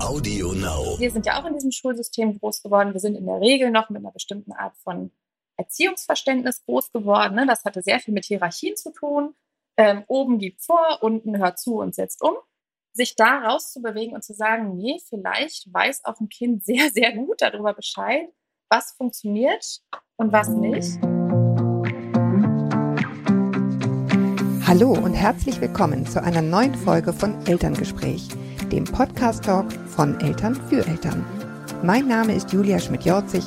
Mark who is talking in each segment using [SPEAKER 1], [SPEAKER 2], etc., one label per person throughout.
[SPEAKER 1] Audio Now.
[SPEAKER 2] Wir sind ja auch in diesem Schulsystem groß geworden. Wir sind in der Regel noch mit einer bestimmten Art von Erziehungsverständnis groß geworden. Ne? Das hatte sehr viel mit Hierarchien zu tun. Ähm, oben gibt vor, unten hört zu und setzt um. Sich da rauszubewegen und zu sagen, nee, vielleicht weiß auch ein Kind sehr, sehr gut darüber Bescheid, was funktioniert und was nicht.
[SPEAKER 3] Hallo und herzlich willkommen zu einer neuen Folge von Elterngespräch, dem Podcast-Talk von Eltern für Eltern. Mein Name ist Julia Schmidt-Jorzig.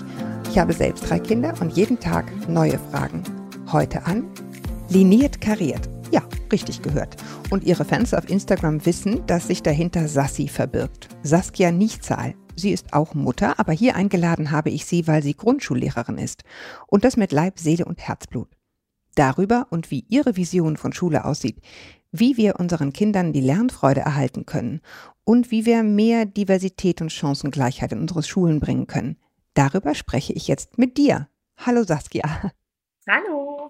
[SPEAKER 3] Ich habe selbst drei Kinder und jeden Tag neue Fragen. Heute an Liniert kariert. Ja, richtig gehört. Und ihre Fans auf Instagram wissen, dass sich dahinter Sassi verbirgt. Saskia Nichtzahl. Sie ist auch Mutter, aber hier eingeladen habe ich sie, weil sie Grundschullehrerin ist. Und das mit Leib, Seele und Herzblut darüber und wie Ihre Vision von Schule aussieht, wie wir unseren Kindern die Lernfreude erhalten können und wie wir mehr Diversität und Chancengleichheit in unsere Schulen bringen können. Darüber spreche ich jetzt mit dir. Hallo Saskia.
[SPEAKER 2] Hallo.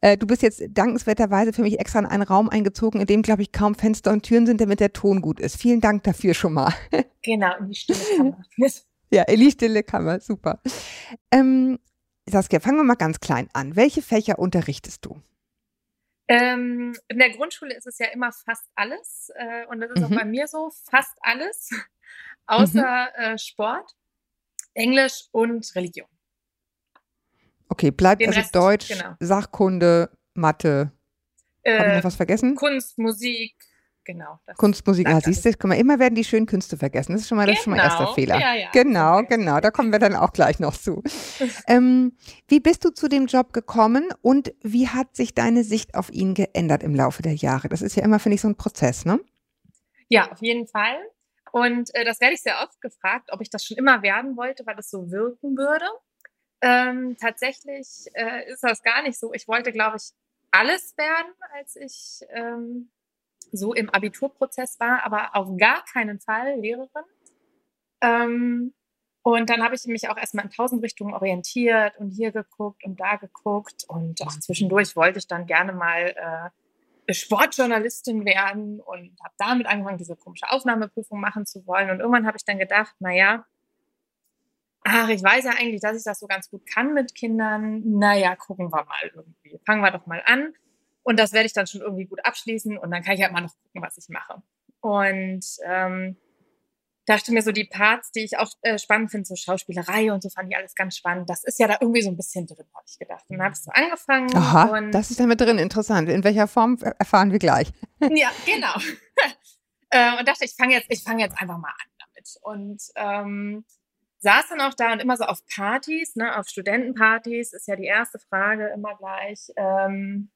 [SPEAKER 3] Äh, du bist jetzt dankenswerterweise für mich extra in einen Raum eingezogen, in dem, glaube ich, kaum Fenster und Türen sind, damit der Ton gut ist. Vielen Dank dafür schon mal.
[SPEAKER 2] Genau, in die stille Kammer.
[SPEAKER 3] ja, in die stille Kammer, super. Ähm, Saskia, fangen wir mal ganz klein an. Welche Fächer unterrichtest du?
[SPEAKER 2] Ähm, in der Grundschule ist es ja immer fast alles. Äh, und das ist mhm. auch bei mir so, fast alles, außer mhm. äh, Sport, Englisch und Religion.
[SPEAKER 3] Okay, bleibt Den also Rest, Deutsch, genau. Sachkunde, Mathe. Äh, Habe ich noch was vergessen?
[SPEAKER 2] Kunst, Musik, Genau.
[SPEAKER 3] Kunstmusik, ah, siehst du, guck mal, immer werden die schönen Künste vergessen. Das ist schon mal, genau. das schon mal erster genau. Fehler. Ja, ja. Genau, okay. genau, da kommen wir dann auch gleich noch zu. ähm, wie bist du zu dem Job gekommen und wie hat sich deine Sicht auf ihn geändert im Laufe der Jahre? Das ist ja immer, finde ich, so ein Prozess, ne?
[SPEAKER 2] Ja, auf jeden Fall. Und äh, das werde ich sehr oft gefragt, ob ich das schon immer werden wollte, weil das so wirken würde. Ähm, tatsächlich äh, ist das gar nicht so. Ich wollte, glaube ich, alles werden, als ich ähm, so im Abiturprozess war, aber auf gar keinen Fall Lehrerin. Ähm, und dann habe ich mich auch erstmal in tausend Richtungen orientiert und hier geguckt und da geguckt. Und auch zwischendurch wollte ich dann gerne mal äh, Sportjournalistin werden und habe damit angefangen, diese komische Aufnahmeprüfung machen zu wollen. Und irgendwann habe ich dann gedacht, naja, ach, ich weiß ja eigentlich, dass ich das so ganz gut kann mit Kindern. Naja, gucken wir mal irgendwie. Fangen wir doch mal an. Und das werde ich dann schon irgendwie gut abschließen und dann kann ich halt mal noch gucken, was ich mache. Und ähm, dachte mir so, die Parts, die ich auch äh, spannend finde, so Schauspielerei und so fand ich alles ganz spannend. Das ist ja da irgendwie so ein bisschen drin, habe ich gedacht. Und dann habe ich so angefangen.
[SPEAKER 3] Aha, das ist ja mit drin, interessant. In welcher Form erfahren wir gleich.
[SPEAKER 2] ja, genau. äh, und dachte, ich fange jetzt, ich fange jetzt einfach mal an damit. Und ähm, saß dann auch da und immer so auf Partys, ne, auf Studentenpartys ist ja die erste Frage immer gleich. Ähm,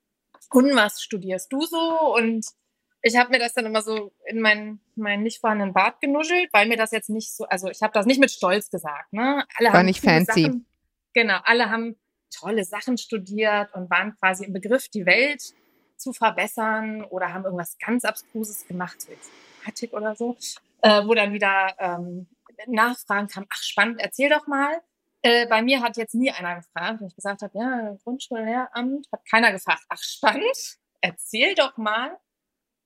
[SPEAKER 2] und was studierst du so? Und ich habe mir das dann immer so in meinen mein nicht vorhandenen Bart genuschelt, weil mir das jetzt nicht so, also ich habe das nicht mit Stolz gesagt. Ne?
[SPEAKER 3] Alle War haben nicht fancy.
[SPEAKER 2] Sachen, genau, alle haben tolle Sachen studiert und waren quasi im Begriff, die Welt zu verbessern oder haben irgendwas ganz Abstruses gemacht, so Informatik oder so, äh, wo dann wieder ähm, Nachfragen kam, ach spannend, erzähl doch mal. Äh, bei mir hat jetzt nie einer gefragt, wenn ich gesagt habe, ja, Grundschullehramt, hat keiner gefragt. Ach, spannend, erzähl doch mal.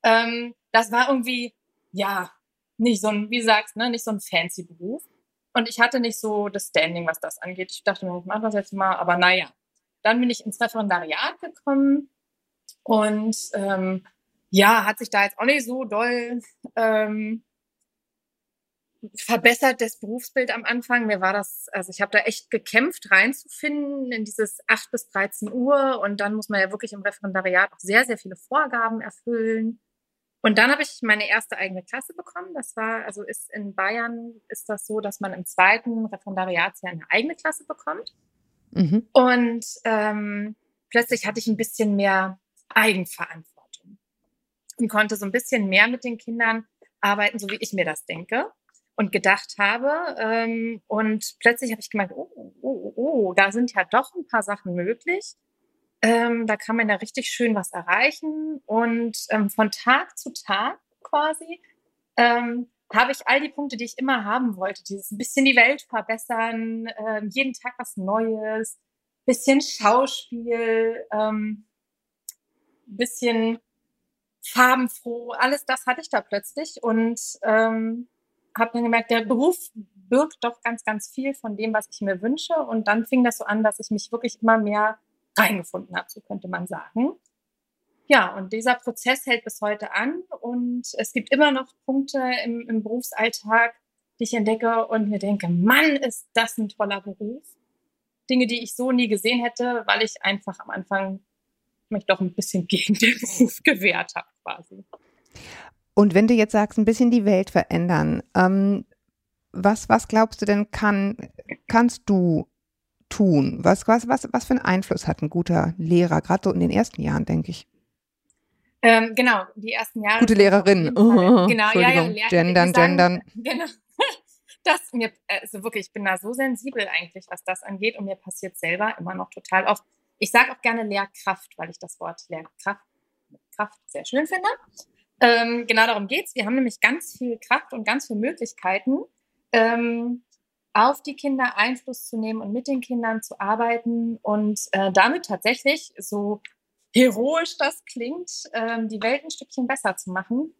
[SPEAKER 2] Ähm, das war irgendwie, ja, nicht so ein, wie sagst, ne, nicht so ein fancy Beruf. Und ich hatte nicht so das Standing, was das angeht. Ich dachte mir, ich mache das jetzt mal, aber naja. Dann bin ich ins Referendariat gekommen und ähm, ja, hat sich da jetzt auch nicht so doll ähm, verbessert das Berufsbild am Anfang. Mir war das, also ich habe da echt gekämpft, reinzufinden in dieses 8 bis 13 Uhr. Und dann muss man ja wirklich im Referendariat auch sehr, sehr viele Vorgaben erfüllen. Und dann habe ich meine erste eigene Klasse bekommen. Das war, also ist in Bayern ist das so, dass man im zweiten Referendariatsjahr eine eigene Klasse bekommt. Mhm. Und ähm, plötzlich hatte ich ein bisschen mehr Eigenverantwortung und konnte so ein bisschen mehr mit den Kindern arbeiten, so wie ich mir das denke und gedacht habe. Ähm, und plötzlich habe ich gemerkt, oh, oh, oh, oh, da sind ja doch ein paar Sachen möglich. Ähm, da kann man ja richtig schön was erreichen. Und ähm, von Tag zu Tag quasi ähm, habe ich all die Punkte, die ich immer haben wollte. Dieses ein bisschen die Welt verbessern, ähm, jeden Tag was Neues, bisschen Schauspiel, ähm, bisschen farbenfroh, alles das hatte ich da plötzlich und ähm, habe dann gemerkt, der Beruf birgt doch ganz, ganz viel von dem, was ich mir wünsche. Und dann fing das so an, dass ich mich wirklich immer mehr reingefunden habe, so könnte man sagen. Ja, und dieser Prozess hält bis heute an und es gibt immer noch Punkte im, im Berufsalltag, die ich entdecke und mir denke, Mann, ist das ein toller Beruf. Dinge, die ich so nie gesehen hätte, weil ich einfach am Anfang mich doch ein bisschen gegen den Beruf gewehrt habe, quasi.
[SPEAKER 3] Und wenn du jetzt sagst, ein bisschen die Welt verändern, ähm, was, was glaubst du denn kann, kannst du tun? Was, was, was, was für einen Einfluss hat ein guter Lehrer, gerade so in den ersten Jahren, denke ich?
[SPEAKER 2] Ähm, genau, die ersten Jahre.
[SPEAKER 3] Gute Lehrerin.
[SPEAKER 2] Oh, genau, ja, ja.
[SPEAKER 3] Lehr gendern, sagen, gendern.
[SPEAKER 2] Genau. Das mir, also wirklich, ich bin da so sensibel eigentlich, was das angeht und mir passiert selber immer noch total oft. Ich sage auch gerne Lehrkraft, weil ich das Wort Lehrkraft Kraft sehr schön finde. Ähm, genau darum geht's. Wir haben nämlich ganz viel Kraft und ganz viele Möglichkeiten, ähm, auf die Kinder Einfluss zu nehmen und mit den Kindern zu arbeiten und äh, damit tatsächlich so heroisch das klingt, ähm, die Welt ein Stückchen besser zu machen.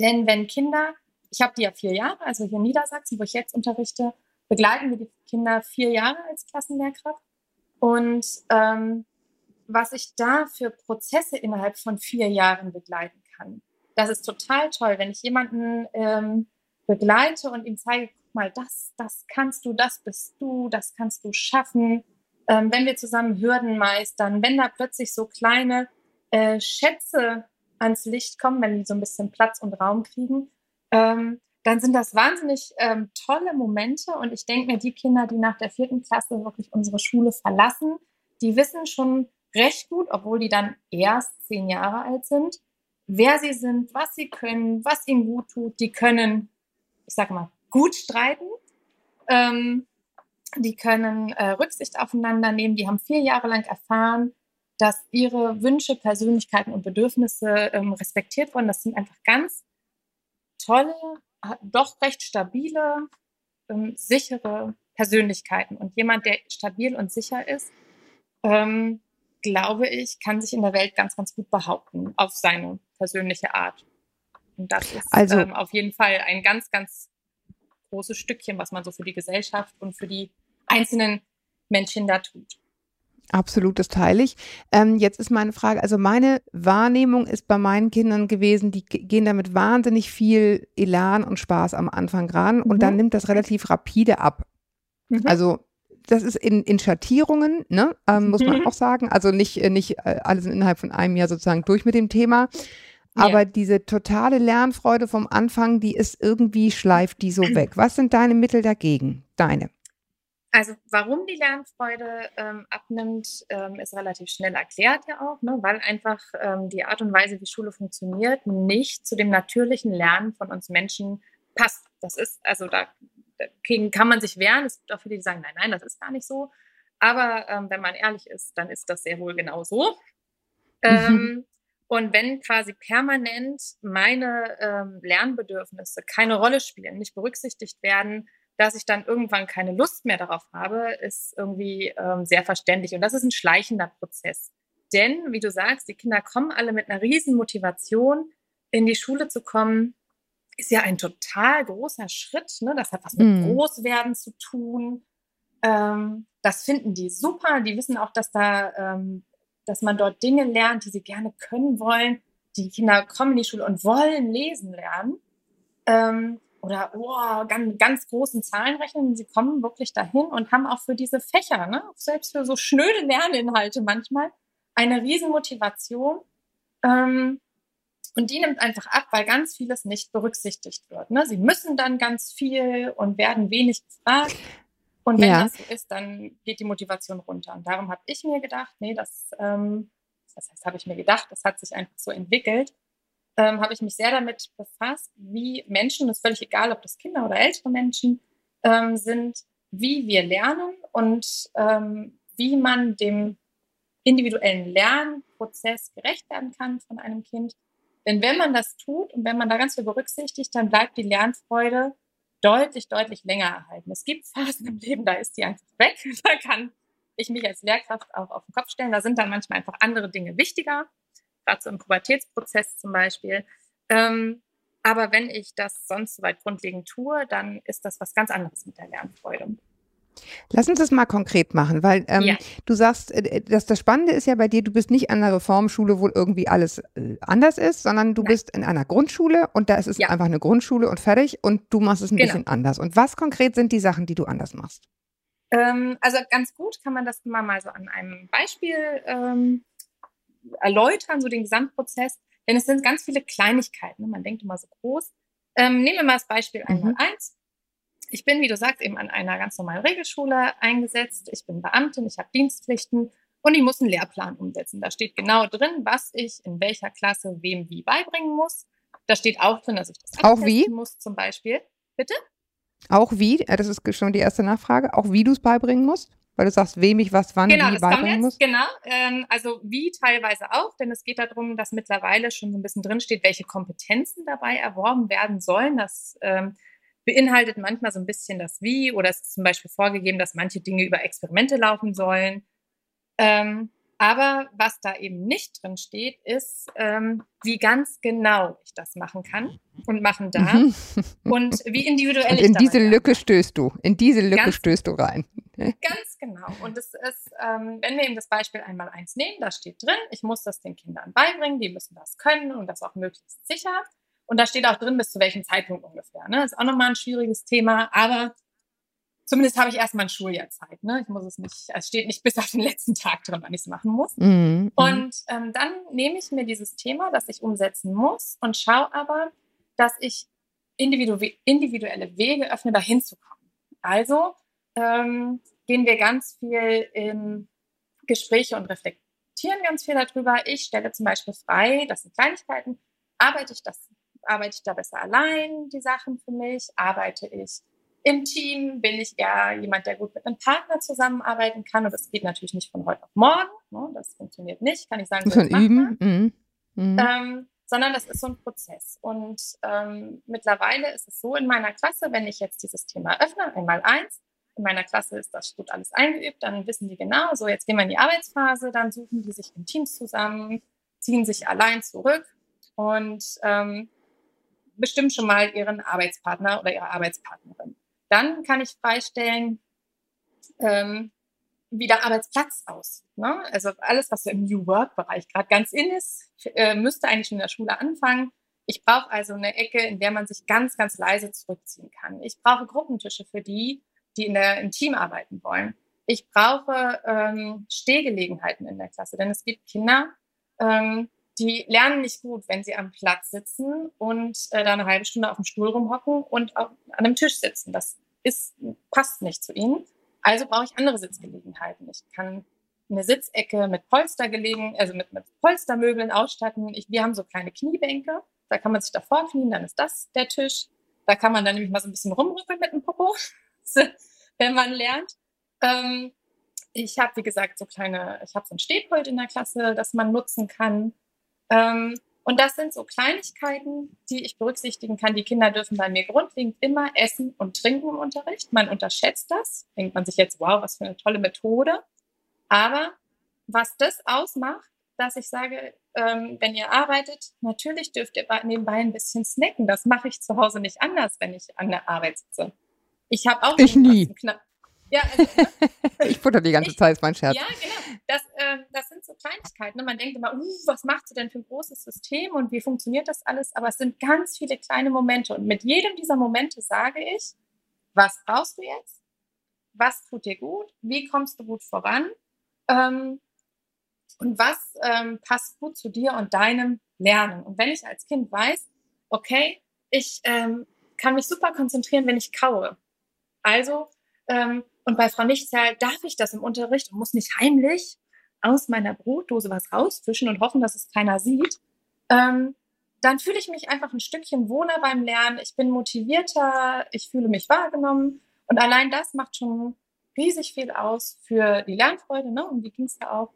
[SPEAKER 2] Denn wenn Kinder, ich habe die ja vier Jahre, also hier in Niedersachsen, wo ich jetzt unterrichte, begleiten wir die Kinder vier Jahre als Klassenlehrkraft. Und ähm, was ich da für Prozesse innerhalb von vier Jahren begleiten kann, das ist total toll, wenn ich jemanden ähm, begleite und ihm zeige, guck mal, das, das kannst du, das bist du, das kannst du schaffen ähm, wenn wir zusammen Hürden meistern, wenn da plötzlich so kleine äh, Schätze ans Licht kommen, wenn die so ein bisschen Platz und Raum kriegen, ähm, dann sind das wahnsinnig ähm, tolle Momente. Und ich denke mir, die Kinder, die nach der vierten Klasse wirklich unsere Schule verlassen, die wissen schon recht gut, obwohl die dann erst zehn Jahre alt sind, wer sie sind, was sie können, was ihnen gut tut. Die können, ich sage mal, gut streiten. Ähm, die können äh, Rücksicht aufeinander nehmen, die haben vier Jahre lang erfahren, dass ihre Wünsche, Persönlichkeiten und Bedürfnisse ähm, respektiert wurden. Das sind einfach ganz tolle, doch recht stabile, ähm, sichere Persönlichkeiten. Und jemand, der stabil und sicher ist, ähm, glaube ich, kann sich in der Welt ganz, ganz gut behaupten auf seine persönliche Art. Und das ist also, ähm, auf jeden Fall ein ganz, ganz großes Stückchen, was man so für die Gesellschaft und für die einzelnen Menschen da tut.
[SPEAKER 3] Absolut, das teile ich. Ähm, jetzt ist meine Frage, also meine Wahrnehmung ist bei meinen Kindern gewesen, die gehen damit wahnsinnig viel Elan und Spaß am Anfang ran und dann mhm. nimmt das relativ rapide ab. Mhm. Also das ist in, in Schattierungen, ne, ähm, muss man mhm. auch sagen. Also nicht, äh, nicht äh, alles innerhalb von einem Jahr sozusagen durch mit dem Thema. Aber ja. diese totale Lernfreude vom Anfang, die ist irgendwie, schleift die so weg. Was sind deine Mittel dagegen? Deine?
[SPEAKER 2] Also warum die Lernfreude ähm, abnimmt, ähm, ist relativ schnell erklärt ja auch, ne? weil einfach ähm, die Art und Weise, wie Schule funktioniert, nicht zu dem natürlichen Lernen von uns Menschen passt. Das ist, also da, dagegen kann man sich wehren. Es gibt auch viele, die sagen, nein, nein, das ist gar nicht so. Aber ähm, wenn man ehrlich ist, dann ist das sehr wohl genau so. Mhm. Ähm, und wenn quasi permanent meine ähm, Lernbedürfnisse keine Rolle spielen, nicht berücksichtigt werden, dass ich dann irgendwann keine Lust mehr darauf habe, ist irgendwie ähm, sehr verständlich. Und das ist ein schleichender Prozess. Denn, wie du sagst, die Kinder kommen alle mit einer riesen Motivation, in die Schule zu kommen, ist ja ein total großer Schritt. Ne? Das hat was mit mm. Großwerden zu tun. Ähm, das finden die super. Die wissen auch, dass da, ähm, dass man dort Dinge lernt, die sie gerne können wollen. Die Kinder kommen in die Schule und wollen lesen lernen. Ähm, oder oh, ganz, ganz großen Zahlen rechnen. Sie kommen wirklich dahin und haben auch für diese Fächer, ne, selbst für so schnöde Lerninhalte manchmal, eine riesen Motivation. Ähm, und die nimmt einfach ab, weil ganz vieles nicht berücksichtigt wird. Ne? Sie müssen dann ganz viel und werden wenig gefragt. Und wenn ja. das so ist, dann geht die Motivation runter. Und darum habe ich mir gedacht, nee, das, ähm, das heißt, habe ich mir gedacht, das hat sich einfach so entwickelt ähm, habe ich mich sehr damit befasst, wie Menschen, das ist völlig egal, ob das Kinder oder ältere Menschen ähm, sind, wie wir lernen und ähm, wie man dem individuellen Lernprozess gerecht werden kann von einem Kind. Denn wenn man das tut und wenn man da ganz viel berücksichtigt, dann bleibt die Lernfreude deutlich, deutlich länger erhalten. Es gibt Phasen im Leben, da ist die einfach weg. Da kann ich mich als Lehrkraft auch auf den Kopf stellen. Da sind dann manchmal einfach andere Dinge wichtiger gerade so im Pubertätsprozess zum Beispiel. Ähm, aber wenn ich das sonst soweit grundlegend tue, dann ist das was ganz anderes mit der Lernfreude.
[SPEAKER 3] Lass uns das mal konkret machen, weil ähm, ja. du sagst, äh, dass das Spannende ist ja bei dir, du bist nicht an einer Reformschule, wo irgendwie alles äh, anders ist, sondern du Nein. bist in einer Grundschule und da ist es ja. einfach eine Grundschule und fertig und du machst es ein genau. bisschen anders. Und was konkret sind die Sachen, die du anders machst?
[SPEAKER 2] Ähm, also ganz gut kann man das immer mal so an einem Beispiel ähm, erläutern, so den Gesamtprozess, denn es sind ganz viele Kleinigkeiten. Ne? Man denkt immer so groß. Ähm, nehmen wir mal das Beispiel einmal mhm. Ich bin, wie du sagst, eben an einer ganz normalen Regelschule eingesetzt. Ich bin Beamtin, ich habe Dienstpflichten und ich muss einen Lehrplan umsetzen. Da steht genau drin, was ich in welcher Klasse wem wie beibringen muss. Da steht auch drin, dass ich das
[SPEAKER 3] auch wie
[SPEAKER 2] muss zum Beispiel. Bitte?
[SPEAKER 3] Auch wie? Das ist schon die erste Nachfrage. Auch wie du es beibringen musst? Weil du sagst, wem ich was wann
[SPEAKER 2] genau,
[SPEAKER 3] wie beibringen muss?
[SPEAKER 2] Genau, ähm, also wie teilweise auch, denn es geht darum, dass mittlerweile schon so ein bisschen drinsteht, welche Kompetenzen dabei erworben werden sollen. Das ähm, beinhaltet manchmal so ein bisschen das Wie oder es ist zum Beispiel vorgegeben, dass manche Dinge über Experimente laufen sollen. Ähm, aber was da eben nicht drin steht, ist, ähm, wie ganz genau ich das machen kann und machen darf mhm. und wie individuell und
[SPEAKER 3] in ich diese Lücke darf. stößt du. In diese Lücke ganz, stößt du rein.
[SPEAKER 2] Ganz genau. Und es ist, ähm, wenn wir eben das Beispiel einmal eins nehmen, da steht drin, ich muss das den Kindern beibringen, die müssen das können und das auch möglichst sicher. Und da steht auch drin, bis zu welchem Zeitpunkt ungefähr. Ne? Ist auch nochmal ein schwieriges Thema, aber zumindest habe ich erstmal ein Schuljahr Zeit. Ne? Ich muss es nicht, es steht nicht bis auf den letzten Tag drin, wann ich es machen muss. Mhm, mhm. Und ähm, dann nehme ich mir dieses Thema, das ich umsetzen muss und schaue aber, dass ich individu individuelle Wege öffne, da hinzukommen. Also ähm, gehen wir ganz viel in Gespräche und reflektieren ganz viel darüber. Ich stelle zum Beispiel frei, das sind Kleinigkeiten, arbeite ich das arbeite ich da besser allein die Sachen für mich? Arbeite ich im Team? Bin ich eher jemand, der gut mit einem Partner zusammenarbeiten kann? Und das geht natürlich nicht von heute auf morgen. Ne? Das funktioniert nicht, kann ich sagen.
[SPEAKER 3] Muss man üben. Mhm.
[SPEAKER 2] Mhm. Ähm, sondern das ist so ein Prozess. Und ähm, mittlerweile ist es so in meiner Klasse, wenn ich jetzt dieses Thema öffne, einmal eins, in meiner Klasse ist das gut alles eingeübt, dann wissen die genau, so jetzt gehen wir in die Arbeitsphase, dann suchen die sich in Teams zusammen, ziehen sich allein zurück und ähm, bestimmt schon mal ihren Arbeitspartner oder ihre Arbeitspartnerin. Dann kann ich freistellen, ähm, wie der Arbeitsplatz aussieht. Ne? Also alles, was so im New Work-Bereich gerade ganz in ist, äh, müsste eigentlich schon in der Schule anfangen. Ich brauche also eine Ecke, in der man sich ganz, ganz leise zurückziehen kann. Ich brauche Gruppentische für die, die in der, im Team arbeiten wollen. Ich brauche ähm, Stehgelegenheiten in der Klasse, denn es gibt Kinder, ähm, die lernen nicht gut, wenn sie am Platz sitzen und äh, da eine halbe Stunde auf dem Stuhl rumhocken und auf, an einem Tisch sitzen. Das ist, passt nicht zu ihnen. Also brauche ich andere Sitzgelegenheiten. Ich kann eine Sitzecke mit Polstergelegen, also mit, mit Polstermöbeln ausstatten. Ich, wir haben so kleine Kniebänke. Da kann man sich davor knien, dann ist das der Tisch. Da kann man dann nämlich mal so ein bisschen rumrücken mit dem Popo, wenn man lernt. Ähm, ich habe, wie gesagt, so kleine, ich habe so ein Stehpult in der Klasse, das man nutzen kann. Ähm, und das sind so Kleinigkeiten, die ich berücksichtigen kann. Die Kinder dürfen bei mir grundlegend immer essen und trinken im Unterricht. Man unterschätzt das. Denkt man sich jetzt, wow, was für eine tolle Methode. Aber was das ausmacht, dass ich sage, ähm, wenn ihr arbeitet, natürlich dürft ihr nebenbei ein bisschen snacken. Das mache ich zu Hause nicht anders, wenn ich an der Arbeit sitze. Ich habe auch
[SPEAKER 3] ich nie. Ja, also, ne? ich futter die ganze ich, Zeit, ist mein Scherz.
[SPEAKER 2] Ja, genau. Das, äh, das sind so Kleinigkeiten. Ne? Man denkt immer, uh, was macht sie denn für ein großes System und wie funktioniert das alles? Aber es sind ganz viele kleine Momente. Und mit jedem dieser Momente sage ich, was brauchst du jetzt? Was tut dir gut? Wie kommst du gut voran? Ähm, und was ähm, passt gut zu dir und deinem Lernen? Und wenn ich als Kind weiß, okay, ich ähm, kann mich super konzentrieren, wenn ich kaue. Also ähm, und bei Frau Nichtzahl darf ich das im Unterricht und muss nicht heimlich aus meiner Brotdose was rausfischen und hoffen, dass es keiner sieht. Ähm, dann fühle ich mich einfach ein Stückchen wohler beim Lernen. Ich bin motivierter, ich fühle mich wahrgenommen. Und allein das macht schon riesig viel aus für die Lernfreude, ne? um die ging es ja auch.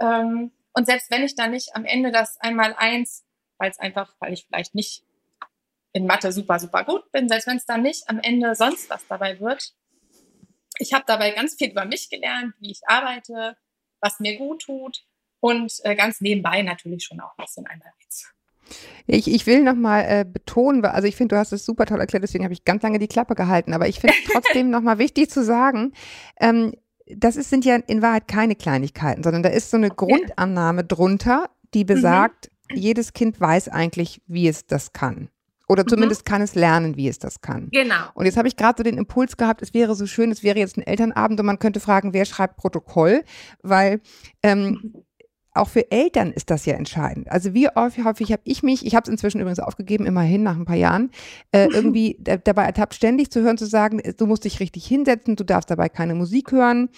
[SPEAKER 2] Ähm, und selbst wenn ich dann nicht am Ende das einmal eins, weil es einfach, weil ich vielleicht nicht in Mathe super, super gut bin, selbst wenn es dann nicht am Ende sonst was dabei wird, ich habe dabei ganz viel über mich gelernt, wie ich arbeite, was mir gut tut. und äh, ganz nebenbei natürlich schon auch ein bisschen einmal.
[SPEAKER 3] Ich, ich will nochmal äh, betonen, also ich finde, du hast es super toll erklärt, deswegen habe ich ganz lange die Klappe gehalten, aber ich finde trotzdem nochmal wichtig zu sagen, ähm, das ist, sind ja in Wahrheit keine Kleinigkeiten, sondern da ist so eine Grundannahme drunter, die mhm. besagt, mhm. jedes Kind weiß eigentlich, wie es das kann. Oder mhm. zumindest mhm. kann es lernen, wie es das kann.
[SPEAKER 2] Genau.
[SPEAKER 3] Und jetzt habe ich gerade so den Impuls gehabt, es wäre so schön, es wäre jetzt ein Elternabend und man könnte fragen, wer schreibt Protokoll, weil ähm, auch für Eltern ist das ja entscheidend. Also wie häufig, häufig habe ich mich, ich habe es inzwischen übrigens aufgegeben, immerhin nach ein paar Jahren, äh, irgendwie dabei ertappt, ständig zu hören, zu sagen, du musst dich richtig hinsetzen, du darfst dabei keine Musik hören.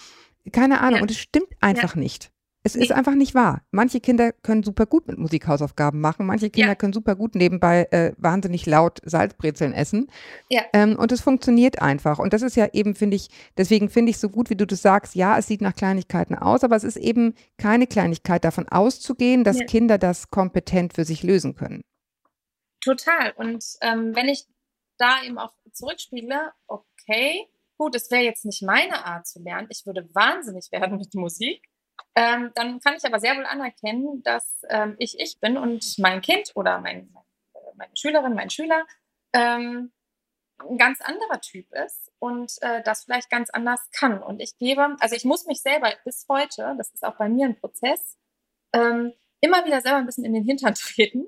[SPEAKER 3] Keine Ahnung. Ja. Und es stimmt einfach ja. nicht. Es nee. ist einfach nicht wahr. Manche Kinder können super gut mit Musikhausaufgaben machen. Manche Kinder ja. können super gut nebenbei äh, wahnsinnig laut Salzbrezeln essen. Ja. Ähm, und es funktioniert einfach. Und das ist ja eben, finde ich, deswegen finde ich so gut, wie du das sagst, ja, es sieht nach Kleinigkeiten aus, aber es ist eben keine Kleinigkeit davon auszugehen, dass ja. Kinder das kompetent für sich lösen können.
[SPEAKER 2] Total. Und ähm, wenn ich da eben auch zurückspiele, okay, gut, es wäre jetzt nicht meine Art zu lernen. Ich würde wahnsinnig werden mit Musik. Ähm, dann kann ich aber sehr wohl anerkennen, dass ähm, ich ich bin und mein Kind oder mein, meine Schülerin, mein Schüler ähm, ein ganz anderer Typ ist und äh, das vielleicht ganz anders kann. Und ich gebe, also ich muss mich selber bis heute, das ist auch bei mir ein Prozess, ähm, immer wieder selber ein bisschen in den Hintern treten,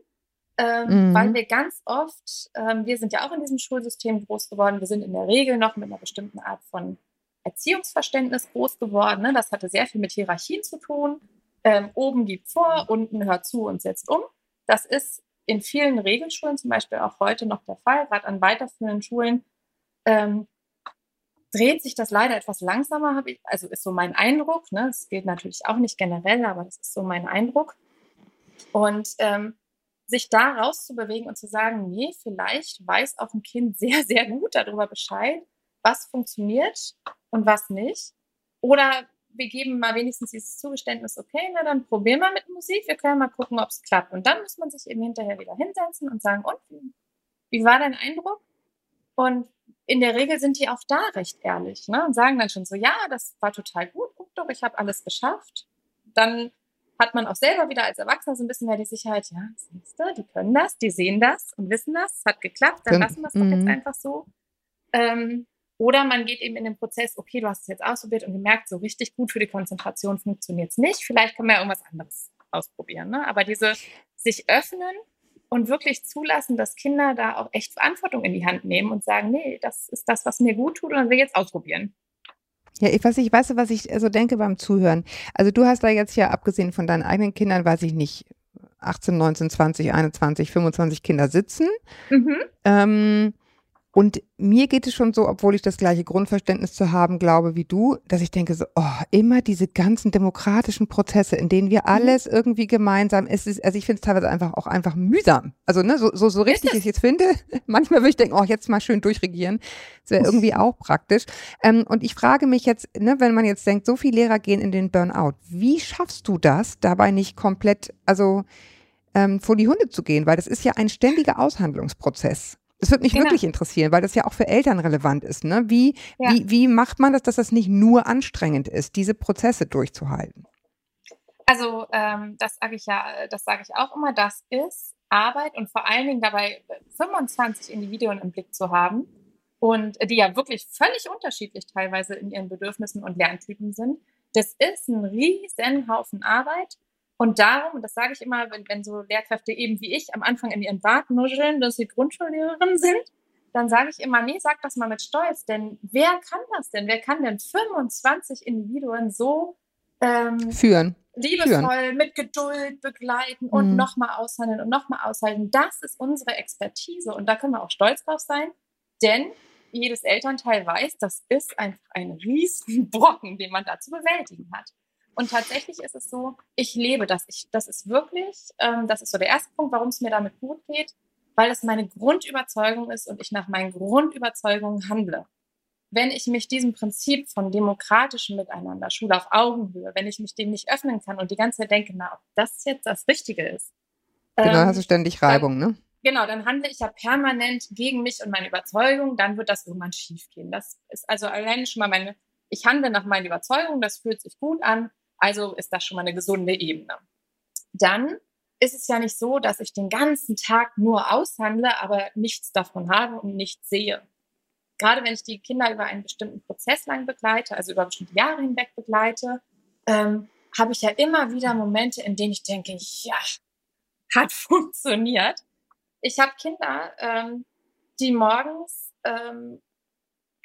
[SPEAKER 2] ähm, mhm. weil wir ganz oft, ähm, wir sind ja auch in diesem Schulsystem groß geworden, wir sind in der Regel noch mit einer bestimmten Art von Erziehungsverständnis groß geworden. Ne? Das hatte sehr viel mit Hierarchien zu tun. Ähm, oben gibt vor, unten hört zu und setzt um. Das ist in vielen Regelschulen zum Beispiel auch heute noch der Fall. Gerade an weiterführenden Schulen ähm, dreht sich das leider etwas langsamer, ich, also ist so mein Eindruck. Ne? Das gilt natürlich auch nicht generell, aber das ist so mein Eindruck. Und ähm, sich da rauszubewegen und zu sagen, nee, vielleicht weiß auch ein Kind sehr, sehr gut darüber Bescheid, was funktioniert und was nicht. Oder wir geben mal wenigstens dieses Zugeständnis, okay, na dann probieren wir mit Musik, wir können mal gucken, ob es klappt. Und dann muss man sich eben hinterher wieder hinsetzen und sagen, und wie war dein Eindruck? Und in der Regel sind die auch da recht ehrlich ne? und sagen dann schon so, ja, das war total gut, guck doch, ich habe alles geschafft. Dann hat man auch selber wieder als Erwachsener so ein bisschen mehr die Sicherheit, ja, siehst du, die können das, die sehen das und wissen das, es hat geklappt, dann lassen wir es doch jetzt mhm. einfach so. Ähm, oder man geht eben in den Prozess, okay, du hast es jetzt ausprobiert und gemerkt, so richtig gut für die Konzentration funktioniert es nicht. Vielleicht können wir ja irgendwas anderes ausprobieren. Ne? Aber diese sich öffnen und wirklich zulassen, dass Kinder da auch echt Verantwortung in die Hand nehmen und sagen, nee, das ist das, was mir gut tut und dann will ich jetzt ausprobieren.
[SPEAKER 3] Ja, ich weiß, ich weiß, was ich so denke beim Zuhören. Also du hast da jetzt ja, abgesehen von deinen eigenen Kindern, weiß ich nicht, 18, 19, 20, 21, 25 Kinder sitzen. Mhm. Ähm, und mir geht es schon so, obwohl ich das gleiche Grundverständnis zu haben glaube wie du, dass ich denke so, oh, immer diese ganzen demokratischen Prozesse, in denen wir mhm. alles irgendwie gemeinsam, es ist, also ich finde es teilweise einfach auch einfach mühsam. Also ne, so, so, so richtig ich es jetzt finde, manchmal würde ich denken, oh, jetzt mal schön durchregieren. Das wäre irgendwie auch praktisch. Ähm, und ich frage mich jetzt, ne, wenn man jetzt denkt, so viele Lehrer gehen in den Burnout, wie schaffst du das, dabei nicht komplett, also ähm, vor die Hunde zu gehen? Weil das ist ja ein ständiger Aushandlungsprozess. Das würde mich genau. wirklich interessieren, weil das ja auch für Eltern relevant ist. Ne? Wie, ja. wie, wie macht man das, dass das nicht nur anstrengend ist, diese Prozesse durchzuhalten?
[SPEAKER 2] Also ähm, das sage ich ja, das sage ich auch immer, das ist Arbeit und vor allen Dingen dabei 25 Individuen im Blick zu haben und die ja wirklich völlig unterschiedlich teilweise in ihren Bedürfnissen und Lerntypen sind. Das ist ein riesen Haufen Arbeit und darum, und das sage ich immer, wenn, wenn so Lehrkräfte eben wie ich am Anfang in ihren Bart nuscheln, dass sie Grundschullehrerin sind, dann sage ich immer, nee, sag das mal mit Stolz, denn wer kann das denn? Wer kann denn 25 Individuen so ähm,
[SPEAKER 3] führen?
[SPEAKER 2] Liebevoll, führen. mit Geduld begleiten und mhm. nochmal aushandeln und nochmal aushalten. Das ist unsere Expertise und da können wir auch stolz drauf sein, denn jedes Elternteil weiß, das ist einfach ein riesen Brocken, den man da zu bewältigen hat. Und tatsächlich ist es so, ich lebe das. Ich, das ist wirklich, ähm, das ist so der erste Punkt, warum es mir damit gut geht, weil es meine Grundüberzeugung ist und ich nach meinen Grundüberzeugungen handle. Wenn ich mich diesem Prinzip von demokratischem Miteinander, Schule auf Augenhöhe, wenn ich mich dem nicht öffnen kann und die ganze Zeit denke, na, ob das jetzt das Richtige ist.
[SPEAKER 3] Genau, ähm, hast du ständig Reibung,
[SPEAKER 2] dann,
[SPEAKER 3] ne?
[SPEAKER 2] Genau, dann handle ich ja permanent gegen mich und meine Überzeugung, dann wird das irgendwann schiefgehen. Das ist also alleine schon mal meine, ich handle nach meinen Überzeugungen, das fühlt sich gut an, also ist das schon mal eine gesunde Ebene. dann ist es ja nicht so, dass ich den ganzen Tag nur aushandle, aber nichts davon habe und nichts sehe. Gerade wenn ich die Kinder über einen bestimmten Prozess lang begleite, also über bestimmte Jahre hinweg begleite, ähm, habe ich ja immer wieder Momente, in denen ich denke, ja, hat funktioniert. Ich habe Kinder, ähm, die morgens, ähm,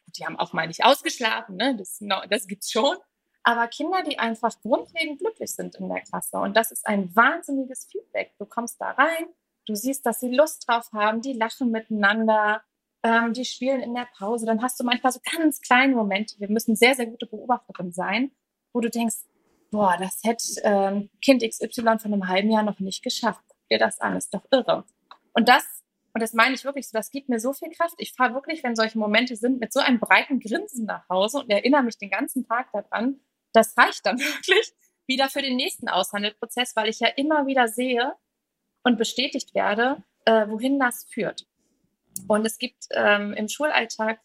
[SPEAKER 2] die haben auch mal nicht ausgeschlafen, ne? das, das gibt's schon, aber Kinder, die einfach grundlegend glücklich sind in der Klasse. Und das ist ein wahnsinniges Feedback. Du kommst da rein, du siehst, dass sie Lust drauf haben, die lachen miteinander, ähm, die spielen in der Pause. Dann hast du manchmal so ganz kleine Momente. Wir müssen sehr, sehr gute Beobachterin sein, wo du denkst, boah, das hätte ähm, Kind XY von einem halben Jahr noch nicht geschafft. Guck dir das an, ist doch irre. Und das, und das meine ich wirklich so, das gibt mir so viel Kraft. Ich fahre wirklich, wenn solche Momente sind, mit so einem breiten Grinsen nach Hause und erinnere mich den ganzen Tag daran, das reicht dann wirklich wieder für den nächsten Aushandelprozess, weil ich ja immer wieder sehe und bestätigt werde, äh, wohin das führt. Und es gibt ähm, im Schulalltag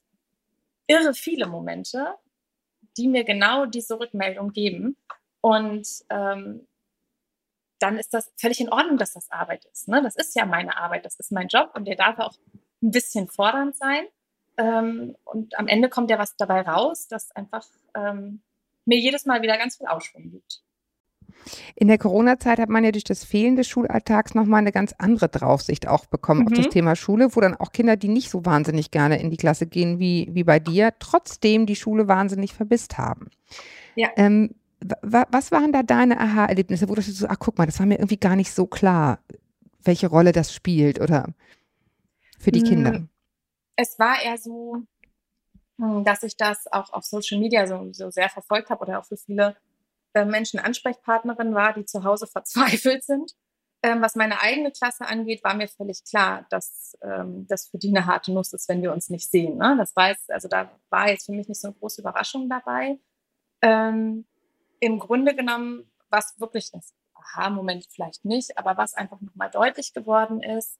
[SPEAKER 2] irre viele Momente, die mir genau diese Rückmeldung geben. Und ähm, dann ist das völlig in Ordnung, dass das Arbeit ist. Ne? Das ist ja meine Arbeit, das ist mein Job und der darf auch ein bisschen fordernd sein. Ähm, und am Ende kommt ja was dabei raus, das einfach ähm, mir jedes Mal wieder ganz viel Ausschwung gibt.
[SPEAKER 3] In der Corona-Zeit hat man ja durch das Fehlen des Schulalltags nochmal eine ganz andere Draufsicht auch bekommen mhm. auf das mhm. Thema Schule, wo dann auch Kinder, die nicht so wahnsinnig gerne in die Klasse gehen wie, wie bei dir, trotzdem die Schule wahnsinnig verbisst haben. Ja. Ähm, was waren da deine Aha-Erlebnisse, wo du so, ach guck mal, das war mir irgendwie gar nicht so klar, welche Rolle das spielt oder für die Kinder? Hm,
[SPEAKER 2] es war eher so, dass ich das auch auf Social Media so, so sehr verfolgt habe oder auch für viele äh, Menschen Ansprechpartnerin war, die zu Hause verzweifelt sind. Ähm, was meine eigene Klasse angeht, war mir völlig klar, dass ähm, das für die eine harte Nuss ist, wenn wir uns nicht sehen. Ne? Das weiß, also da war jetzt für mich nicht so eine große Überraschung dabei. Ähm, Im Grunde genommen, was wirklich das Aha-Moment vielleicht nicht, aber was einfach nochmal deutlich geworden ist,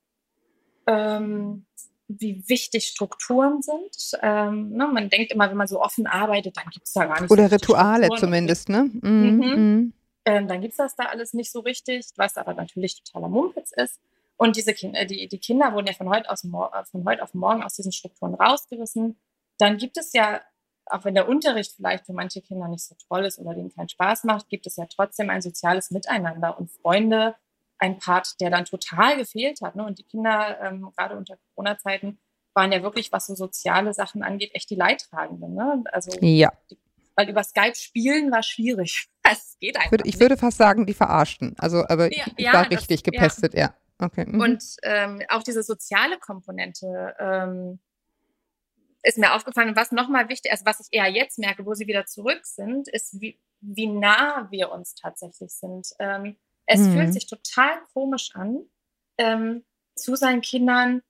[SPEAKER 2] ähm, wie wichtig Strukturen sind. Ähm, ne, man denkt immer, wenn man so offen arbeitet, dann gibt es da gar nicht
[SPEAKER 3] Oder so Rituale zumindest, ne? Mhm.
[SPEAKER 2] Mhm. mhm. Ähm, dann gibt es das da alles nicht so richtig, was aber natürlich totaler Mumpitz ist. Und diese Kinder, äh, die, die Kinder wurden ja von heute, aus, äh, von heute auf morgen aus diesen Strukturen rausgerissen. Dann gibt es ja, auch wenn der Unterricht vielleicht für manche Kinder nicht so toll ist oder denen keinen Spaß macht, gibt es ja trotzdem ein soziales Miteinander und Freunde, ein Part, der dann total gefehlt hat. Ne? Und die Kinder, ähm, gerade unter Corona-Zeiten, waren ja wirklich, was so soziale Sachen angeht, echt die Leidtragenden. Ne? Also,
[SPEAKER 3] ja.
[SPEAKER 2] Die, weil über Skype spielen war schwierig.
[SPEAKER 3] Es geht einfach. Ich würde, ich würde fast sagen, die verarschten. Also, aber ja, ich, ich ja, war richtig das, gepestet, ja. ja. Okay.
[SPEAKER 2] Mhm. Und ähm, auch diese soziale Komponente ähm, ist mir aufgefallen. Und was nochmal wichtig, also was ich eher jetzt merke, wo sie wieder zurück sind, ist, wie, wie nah wir uns tatsächlich sind. Ähm, es mhm. fühlt sich total komisch an, ähm, zu seinen Kindern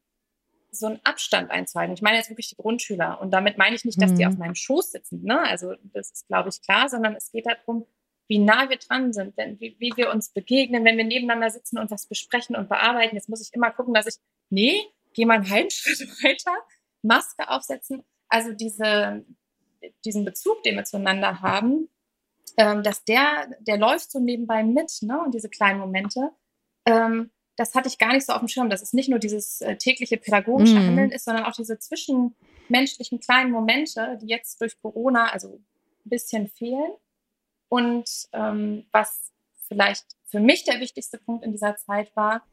[SPEAKER 2] so einen Abstand einzuhalten. Ich meine jetzt wirklich die Grundschüler. Und damit meine ich nicht, dass mhm. die auf meinem Schoß sitzen. Ne? Also das ist, glaube ich, klar, sondern es geht darum, wie nah wir dran sind, denn wie, wie wir uns begegnen, wenn wir nebeneinander sitzen und was besprechen und bearbeiten. Jetzt muss ich immer gucken, dass ich, nee, geh mal einen halben Schritt weiter, Maske aufsetzen. Also diese, diesen Bezug, den wir zueinander haben, ähm, dass der, der läuft so nebenbei mit, ne? Und diese kleinen Momente, ähm, das hatte ich gar nicht so auf dem Schirm, dass es nicht nur dieses äh, tägliche pädagogische mhm. Handeln ist, sondern auch diese zwischenmenschlichen kleinen Momente, die jetzt durch Corona also ein bisschen fehlen. Und ähm, was vielleicht für mich der wichtigste Punkt in dieser Zeit war,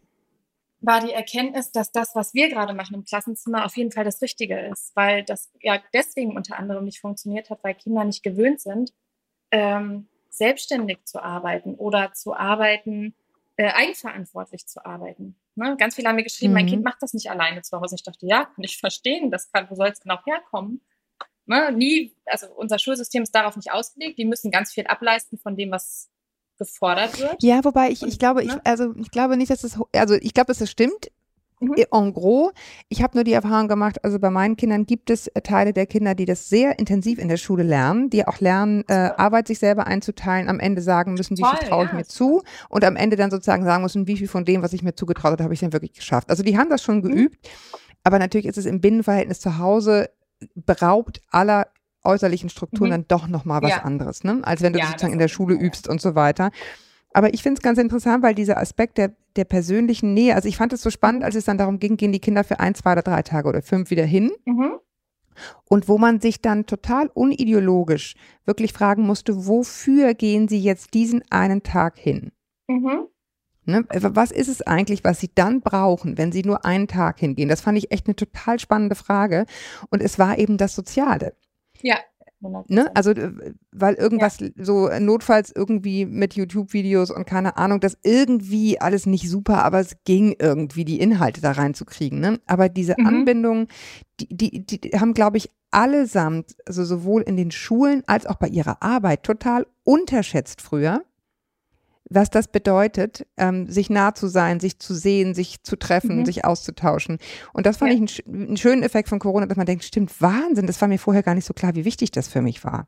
[SPEAKER 2] war die Erkenntnis, dass das, was wir gerade machen im Klassenzimmer, auf jeden Fall das Richtige ist, weil das ja deswegen unter anderem nicht funktioniert hat, weil Kinder nicht gewöhnt sind, ähm, selbstständig zu arbeiten oder zu arbeiten, äh, eigenverantwortlich zu arbeiten. Ne? Ganz viele haben mir geschrieben, mhm. mein Kind macht das nicht alleine zu Hause. Ich dachte, ja, kann ich verstehen, das kann, wo soll es genau herkommen? Ne? Nie, also unser Schulsystem ist darauf nicht ausgelegt. Die müssen ganz viel ableisten von dem, was gefordert wird.
[SPEAKER 3] Ja, wobei ich, ich glaube, ich, ne? also ich glaube nicht, dass es, also ich glaube, dass es stimmt. Mhm. En gros, ich habe nur die Erfahrung gemacht, also bei meinen Kindern gibt es äh, Teile der Kinder, die das sehr intensiv in der Schule lernen, die auch lernen, äh, Arbeit sich selber einzuteilen, am Ende sagen müssen, wie viel traue ich ja, mir zu und am Ende dann sozusagen sagen müssen, wie viel von dem, was ich mir zugetraut habe, habe ich denn wirklich geschafft. Also die haben das schon mhm. geübt, aber natürlich ist es im Binnenverhältnis zu Hause beraubt aller äußerlichen Strukturen mhm. dann doch nochmal was ja. anderes, ne? als wenn du ja, sozusagen in der Schule übst und so weiter. Aber ich finde es ganz interessant, weil dieser Aspekt der, der persönlichen Nähe, also ich fand es so spannend, als es dann darum ging, gehen die Kinder für ein, zwei oder drei Tage oder fünf wieder hin. Mhm. Und wo man sich dann total unideologisch wirklich fragen musste, wofür gehen sie jetzt diesen einen Tag hin? Mhm. Ne? Was ist es eigentlich, was sie dann brauchen, wenn sie nur einen Tag hingehen? Das fand ich echt eine total spannende Frage. Und es war eben das Soziale.
[SPEAKER 2] Ja.
[SPEAKER 3] Ne? Also, weil irgendwas ja. so notfalls irgendwie mit YouTube-Videos und keine Ahnung, das irgendwie alles nicht super, aber es ging irgendwie, die Inhalte da reinzukriegen. Ne? Aber diese mhm. Anbindung, die, die, die haben, glaube ich, allesamt, also sowohl in den Schulen als auch bei ihrer Arbeit, total unterschätzt früher was das bedeutet, ähm, sich nah zu sein, sich zu sehen, sich zu treffen, mhm. sich auszutauschen. Und das fand ja. ich einen, einen, schönen Effekt von Corona, dass man denkt, stimmt, Wahnsinn, das war mir vorher gar nicht so klar, wie wichtig das für mich war.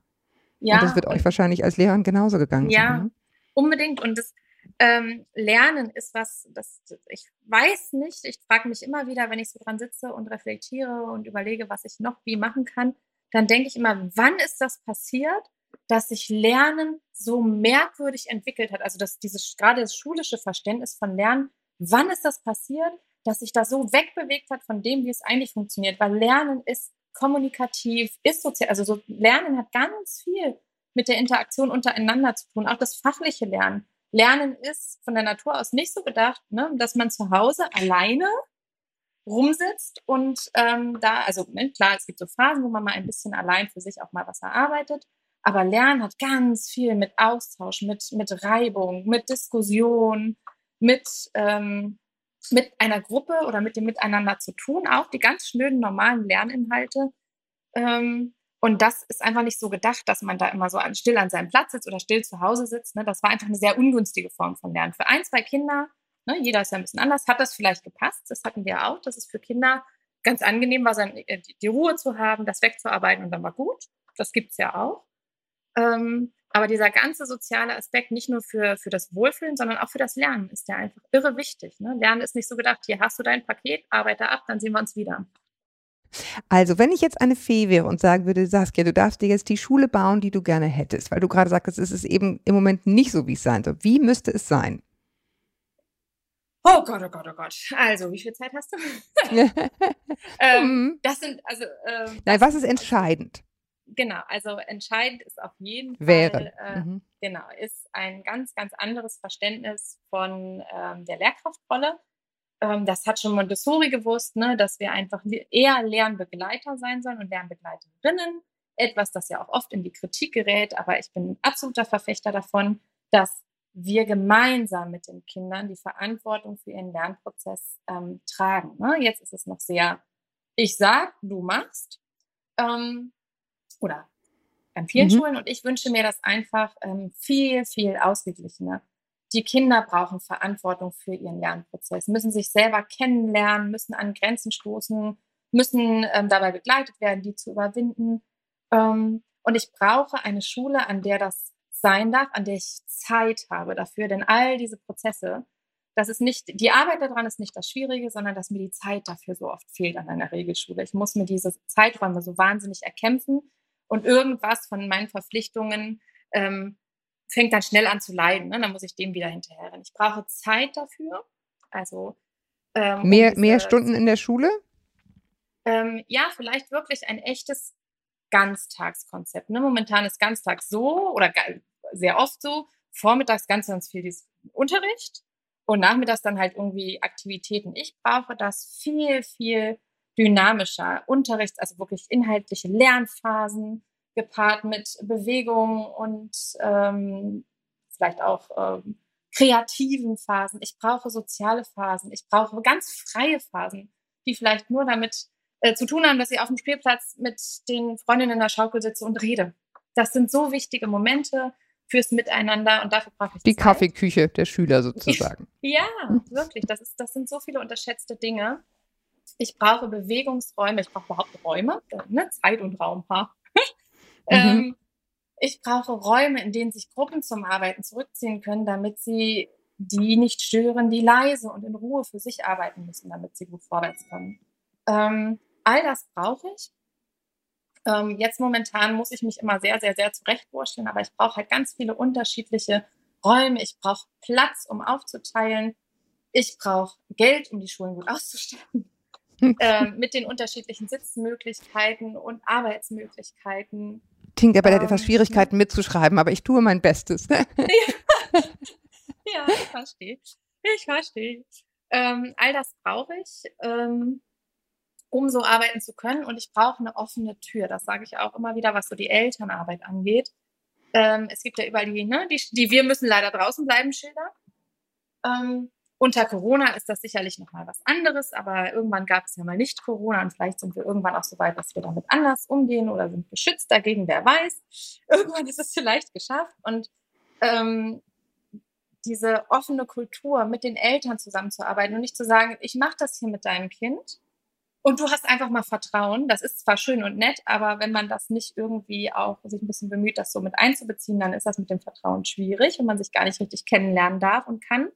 [SPEAKER 3] Ja. Und das wird euch wahrscheinlich als Lehrerin genauso gegangen
[SPEAKER 2] ja, sein. Ja, ne? unbedingt. Und das ähm, Lernen ist was, das ich weiß nicht. Ich frage mich immer wieder, wenn ich so dran sitze und reflektiere und überlege, was ich noch wie machen kann, dann denke ich immer, wann ist das passiert? dass sich Lernen so merkwürdig entwickelt hat. Also dass dieses gerade das schulische Verständnis von Lernen, wann ist das passiert, dass sich das so wegbewegt hat von dem, wie es eigentlich funktioniert? Weil Lernen ist kommunikativ, ist sozial, also so Lernen hat ganz viel mit der Interaktion untereinander zu tun, auch das fachliche Lernen. Lernen ist von der Natur aus nicht so gedacht, ne, dass man zu Hause alleine rumsitzt und ähm, da, also ne, klar, es gibt so Phasen, wo man mal ein bisschen allein für sich auch mal was erarbeitet, aber Lernen hat ganz viel mit Austausch, mit, mit Reibung, mit Diskussion, mit, ähm, mit einer Gruppe oder mit dem Miteinander zu tun, auch die ganz schnöden normalen Lerninhalte. Ähm, und das ist einfach nicht so gedacht, dass man da immer so an, still an seinem Platz sitzt oder still zu Hause sitzt. Ne? Das war einfach eine sehr ungünstige Form von Lernen. Für ein, zwei Kinder, ne, jeder ist ja ein bisschen anders, hat das vielleicht gepasst. Das hatten wir auch, dass es für Kinder ganz angenehm war, äh, die Ruhe zu haben, das wegzuarbeiten und dann war gut. Das gibt's ja auch. Ähm, aber dieser ganze soziale Aspekt, nicht nur für, für das Wohlfühlen, sondern auch für das Lernen, ist ja einfach irre wichtig. Ne? Lernen ist nicht so gedacht, hier hast du dein Paket, arbeite ab, dann sehen wir uns wieder.
[SPEAKER 3] Also, wenn ich jetzt eine Fee wäre und sagen würde, Saskia, du darfst dir jetzt die Schule bauen, die du gerne hättest, weil du gerade sagtest, es ist eben im Moment nicht so, wie es sein soll. Wie müsste es sein?
[SPEAKER 2] Oh Gott, oh Gott, oh Gott. Also, wie viel Zeit hast du? ähm, mhm. das sind, also. Ähm,
[SPEAKER 3] Nein, was ist entscheidend?
[SPEAKER 2] Genau, also entscheidend ist auf jeden
[SPEAKER 3] Wäre.
[SPEAKER 2] Fall, äh, mhm. genau, ist ein ganz, ganz anderes Verständnis von ähm, der Lehrkraftrolle. Ähm, das hat schon Montessori gewusst, ne, dass wir einfach eher Lernbegleiter sein sollen und Lernbegleiterinnen. Etwas, das ja auch oft in die Kritik gerät, aber ich bin absoluter Verfechter davon, dass wir gemeinsam mit den Kindern die Verantwortung für ihren Lernprozess ähm, tragen. Ne? Jetzt ist es noch sehr, ich sag, du machst. Ähm, oder an vielen mhm. Schulen. Und ich wünsche mir das einfach ähm, viel, viel ausgeglichener. Die Kinder brauchen Verantwortung für ihren Lernprozess, müssen sich selber kennenlernen, müssen an Grenzen stoßen, müssen ähm, dabei begleitet werden, die zu überwinden. Ähm, und ich brauche eine Schule, an der das sein darf, an der ich Zeit habe dafür, denn all diese Prozesse, das ist nicht, die Arbeit daran ist nicht das Schwierige, sondern dass mir die Zeit dafür so oft fehlt an einer Regelschule. Ich muss mir diese Zeiträume so wahnsinnig erkämpfen und irgendwas von meinen Verpflichtungen ähm, fängt dann schnell an zu leiden. Ne? Dann muss ich dem wieder hinterherrennen. Ich brauche Zeit dafür. Also
[SPEAKER 3] ähm, mehr, diese, mehr Stunden in der Schule?
[SPEAKER 2] Ähm, ja, vielleicht wirklich ein echtes Ganztagskonzept. Ne? Momentan ist Ganztag so oder sehr oft so, vormittags ganz, ganz viel Unterricht und nachmittags dann halt irgendwie Aktivitäten. Ich brauche das viel, viel dynamischer Unterrichts, also wirklich inhaltliche Lernphasen gepaart mit Bewegung und ähm, vielleicht auch ähm, kreativen Phasen. Ich brauche soziale Phasen. Ich brauche ganz freie Phasen, die vielleicht nur damit äh, zu tun haben, dass ich auf dem Spielplatz mit den Freundinnen in der Schaukel sitze und rede. Das sind so wichtige Momente fürs Miteinander und dafür brauche ich
[SPEAKER 3] die Zeit. Kaffeeküche der Schüler sozusagen.
[SPEAKER 2] ja, wirklich. Das ist, das sind so viele unterschätzte Dinge ich brauche Bewegungsräume, ich brauche überhaupt Räume, ne? Zeit und Raum. Ha? mhm. ähm, ich brauche Räume, in denen sich Gruppen zum Arbeiten zurückziehen können, damit sie die nicht stören, die leise und in Ruhe für sich arbeiten müssen, damit sie gut vorwärts kommen. Ähm, all das brauche ich. Ähm, jetzt momentan muss ich mich immer sehr, sehr, sehr zurechtwurschteln, aber ich brauche halt ganz viele unterschiedliche Räume, ich brauche Platz, um aufzuteilen, ich brauche Geld, um die Schulen gut auszustatten. äh, mit den unterschiedlichen Sitzmöglichkeiten und Arbeitsmöglichkeiten.
[SPEAKER 3] Tinker ähm, etwas Schwierigkeiten mitzuschreiben, aber ich tue mein Bestes.
[SPEAKER 2] ja. ja, ich verstehe. Ich verstehe. Ähm, all das brauche ich, ähm, um so arbeiten zu können. Und ich brauche eine offene Tür. Das sage ich auch immer wieder, was so die Elternarbeit angeht. Ähm, es gibt ja überall die, ne, die, die wir müssen leider draußen bleiben Schilder. Ähm, unter Corona ist das sicherlich nochmal was anderes, aber irgendwann gab es ja mal nicht Corona und vielleicht sind wir irgendwann auch so weit, dass wir damit anders umgehen oder sind geschützt dagegen, wer weiß. Irgendwann ist es vielleicht geschafft und ähm, diese offene Kultur mit den Eltern zusammenzuarbeiten und nicht zu sagen, ich mache das hier mit deinem Kind und du hast einfach mal Vertrauen. Das ist zwar schön und nett, aber wenn man das nicht irgendwie auch sich ein bisschen bemüht, das so mit einzubeziehen, dann ist das mit dem Vertrauen schwierig und man sich gar nicht richtig kennenlernen darf und kann.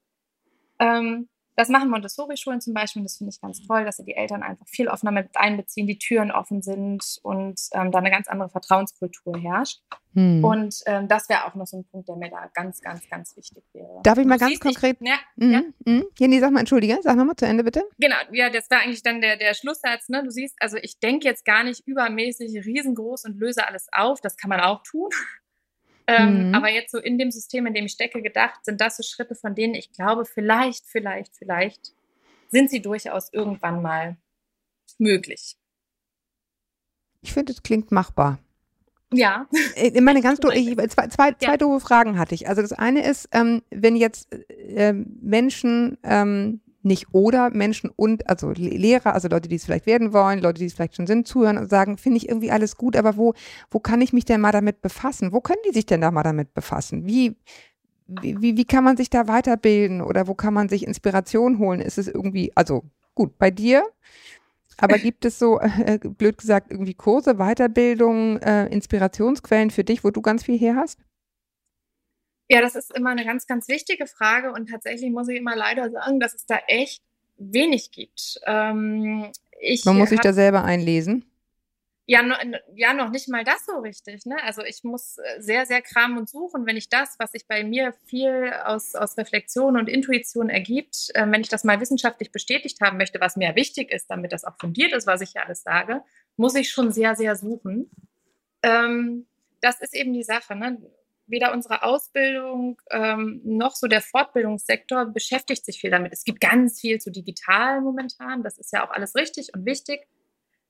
[SPEAKER 2] Ähm, das machen Montessori-Schulen zum Beispiel und das finde ich ganz toll, dass sie die Eltern einfach viel offener mit einbeziehen, die Türen offen sind und ähm, da eine ganz andere Vertrauenskultur herrscht. Hm. Und ähm, das wäre auch noch so ein Punkt, der mir da ganz, ganz, ganz wichtig wäre.
[SPEAKER 3] Darf ich mal ganz konkret?
[SPEAKER 2] Ich, ja, mhm, ja.
[SPEAKER 3] Mhm. Jenny, sag mal, entschuldige, sag nochmal zu Ende bitte.
[SPEAKER 2] Genau, ja, das war eigentlich dann der, der Schlusssatz. Ne? Du siehst, also ich denke jetzt gar nicht übermäßig riesengroß und löse alles auf. Das kann man auch tun. Ähm, mhm. Aber jetzt so in dem System, in dem ich stecke, gedacht, sind das so Schritte, von denen ich glaube, vielleicht, vielleicht, vielleicht sind sie durchaus irgendwann mal möglich.
[SPEAKER 3] Ich finde, es klingt machbar.
[SPEAKER 2] Ja.
[SPEAKER 3] Ich äh, meine ganz ich, zwei, zwei, zwei ja. doofe Fragen hatte ich. Also das eine ist, ähm, wenn jetzt äh, Menschen ähm, nicht oder Menschen und, also Lehrer, also Leute, die es vielleicht werden wollen, Leute, die es vielleicht schon sind, zuhören und sagen, finde ich irgendwie alles gut, aber wo, wo kann ich mich denn mal damit befassen? Wo können die sich denn da mal damit befassen? Wie, wie, wie kann man sich da weiterbilden oder wo kann man sich Inspiration holen? Ist es irgendwie, also gut, bei dir, aber gibt es so, äh, blöd gesagt, irgendwie Kurse, Weiterbildung, äh, Inspirationsquellen für dich, wo du ganz viel her hast?
[SPEAKER 2] Ja, das ist immer eine ganz, ganz wichtige Frage und tatsächlich muss ich immer leider sagen, dass es da echt wenig gibt. Ähm,
[SPEAKER 3] Man muss sich da selber einlesen.
[SPEAKER 2] Ja, no, ja, noch nicht mal das so richtig. Ne? Also ich muss äh, sehr, sehr kramen und suchen, wenn ich das, was sich bei mir viel aus, aus Reflexion und Intuition ergibt, äh, wenn ich das mal wissenschaftlich bestätigt haben möchte, was mir wichtig ist, damit das auch fundiert ist, was ich hier alles sage, muss ich schon sehr, sehr suchen. Ähm, das ist eben die Sache. Ne? Weder unsere Ausbildung ähm, noch so der Fortbildungssektor beschäftigt sich viel damit. Es gibt ganz viel zu digital momentan, das ist ja auch alles richtig und wichtig.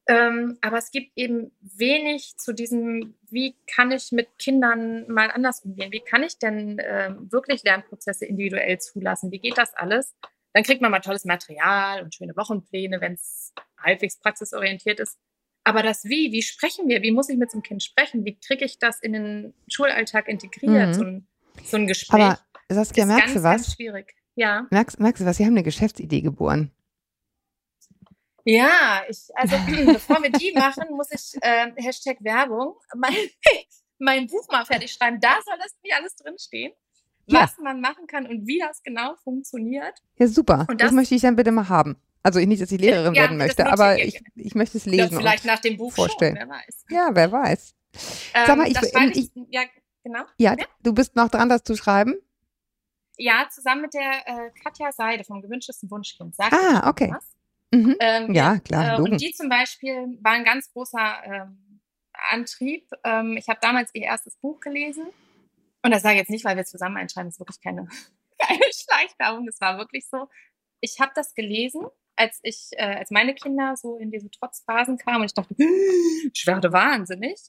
[SPEAKER 2] Ähm, aber es gibt eben wenig zu diesem, wie kann ich mit Kindern mal anders umgehen? Wie kann ich denn äh, wirklich Lernprozesse individuell zulassen? Wie geht das alles? Dann kriegt man mal tolles Material und schöne Wochenpläne, wenn es halbwegs praxisorientiert ist. Aber das Wie, wie sprechen wir? Wie muss ich mit so einem Kind sprechen? Wie kriege ich das in den Schulalltag integriert, mhm. so, ein, so ein Gespräch?
[SPEAKER 3] Aber Saskia, ist merkst
[SPEAKER 2] ganz,
[SPEAKER 3] du was?
[SPEAKER 2] Ganz schwierig. Ja.
[SPEAKER 3] Merkst, merkst du was? Sie haben eine Geschäftsidee geboren.
[SPEAKER 2] Ja, ich, also bevor wir die machen, muss ich äh, Hashtag Werbung mein, mein Buch mal fertig schreiben. Da soll das nicht alles drinstehen, ja. was man machen kann und wie das genau funktioniert.
[SPEAKER 3] Ja, super. Und das, das möchte ich dann bitte mal haben. Also nicht, dass ich Lehrerin ja, werden möchte, aber ich, ich möchte es lesen.
[SPEAKER 2] Ja, vielleicht nach dem Buch
[SPEAKER 3] vorstellen.
[SPEAKER 2] Schon, wer weiß.
[SPEAKER 3] Ja, wer weiß. Ähm, Sag mal, ich, ich, ich,
[SPEAKER 2] ja, genau.
[SPEAKER 3] Ja, ja, du bist noch dran, das zu schreiben?
[SPEAKER 2] Ja, zusammen mit der äh, Katja Seide vom gewünschtesten Wunschkind. Sagt
[SPEAKER 3] ah, okay. Mhm. Ähm, ja, klar.
[SPEAKER 2] Äh, und die zum Beispiel war ein ganz großer ähm, Antrieb. Ähm, ich habe damals ihr erstes Buch gelesen. Und das sage ich jetzt nicht, weil wir zusammen einschreiben, das ist wirklich keine, keine Schleichwerbung. Das war wirklich so. Ich habe das gelesen als ich, äh, als meine Kinder so in diese Trotzphasen kamen und ich dachte, ich werde wahnsinnig.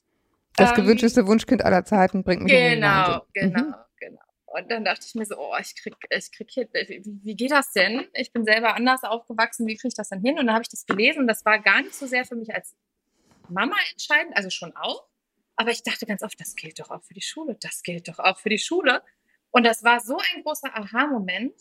[SPEAKER 3] Das ähm, gewünschteste Wunschkind aller Zeiten bringt mich
[SPEAKER 2] genau, in den Genau, genau, mhm. genau. Und dann dachte ich mir so, oh, ich krieg, ich krieg hier, wie, wie geht das denn? Ich bin selber anders aufgewachsen, wie kriege ich das denn hin? Und dann habe ich das gelesen und das war gar nicht so sehr für mich als Mama entscheidend, also schon auch. Aber ich dachte ganz oft, das gilt doch auch für die Schule, das gilt doch auch für die Schule. Und das war so ein großer Aha-Moment,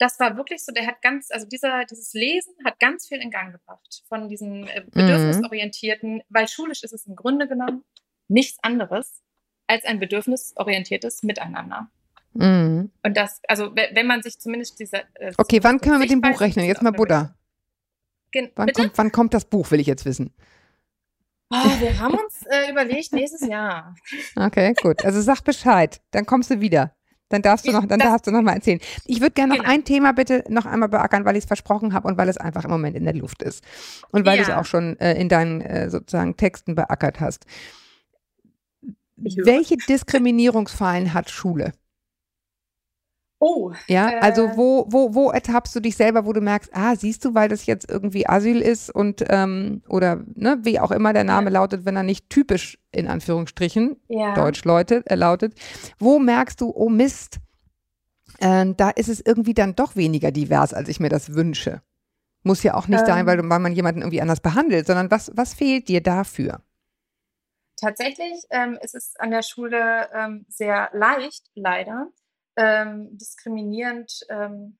[SPEAKER 2] das war wirklich so, der hat ganz, also dieser, dieses Lesen hat ganz viel in Gang gebracht von diesem äh, mhm. bedürfnisorientierten, mhm. weil schulisch ist es im Grunde genommen nichts anderes als ein bedürfnisorientiertes Miteinander. Mhm. Und das, also wenn man sich zumindest diese.
[SPEAKER 3] Äh, okay, wann können wir mit dem Buch rechnen? Jetzt mal Buddha. Wann kommt, wann kommt das Buch, will ich jetzt wissen.
[SPEAKER 2] Oh, wir haben uns äh, überlegt, nächstes Jahr.
[SPEAKER 3] Okay, gut. Also sag Bescheid, dann kommst du wieder. Dann darfst du noch, dann
[SPEAKER 2] Das-
[SPEAKER 3] darfst du noch mal erzählen. Ich würde gerne noch
[SPEAKER 2] Genau.
[SPEAKER 3] ein Thema bitte noch einmal beackern, weil ich es versprochen habe und weil es einfach im Moment in der Luft ist. Und weil du es
[SPEAKER 2] Ja.
[SPEAKER 3] auch schon äh, in deinen äh, sozusagen Texten beackert hast. Welche Diskriminierungsfallen hat Schule?
[SPEAKER 2] Oh,
[SPEAKER 3] Ja,
[SPEAKER 2] Äh.
[SPEAKER 3] also wo, wo, wo ertappst du dich selber, wo du merkst, ah, siehst du, weil das jetzt irgendwie Asyl ist und ähm, oder ne, wie auch immer der Name lautet, wenn er nicht typisch in Anführungsstrichen
[SPEAKER 2] ja.
[SPEAKER 3] Deutsch Leute, äh, lautet, wo merkst du, oh Mist, äh, da ist es irgendwie dann doch weniger divers, als ich mir das wünsche. Muss ja auch nicht sein,
[SPEAKER 2] Ähm.
[SPEAKER 3] weil, du- weil man jemanden irgendwie anders behandelt, sondern was, was fehlt dir dafür?
[SPEAKER 2] Tatsächlich ähm, ist es an der Schule ähm, sehr leicht, leider, ähm, diskriminierend ähm,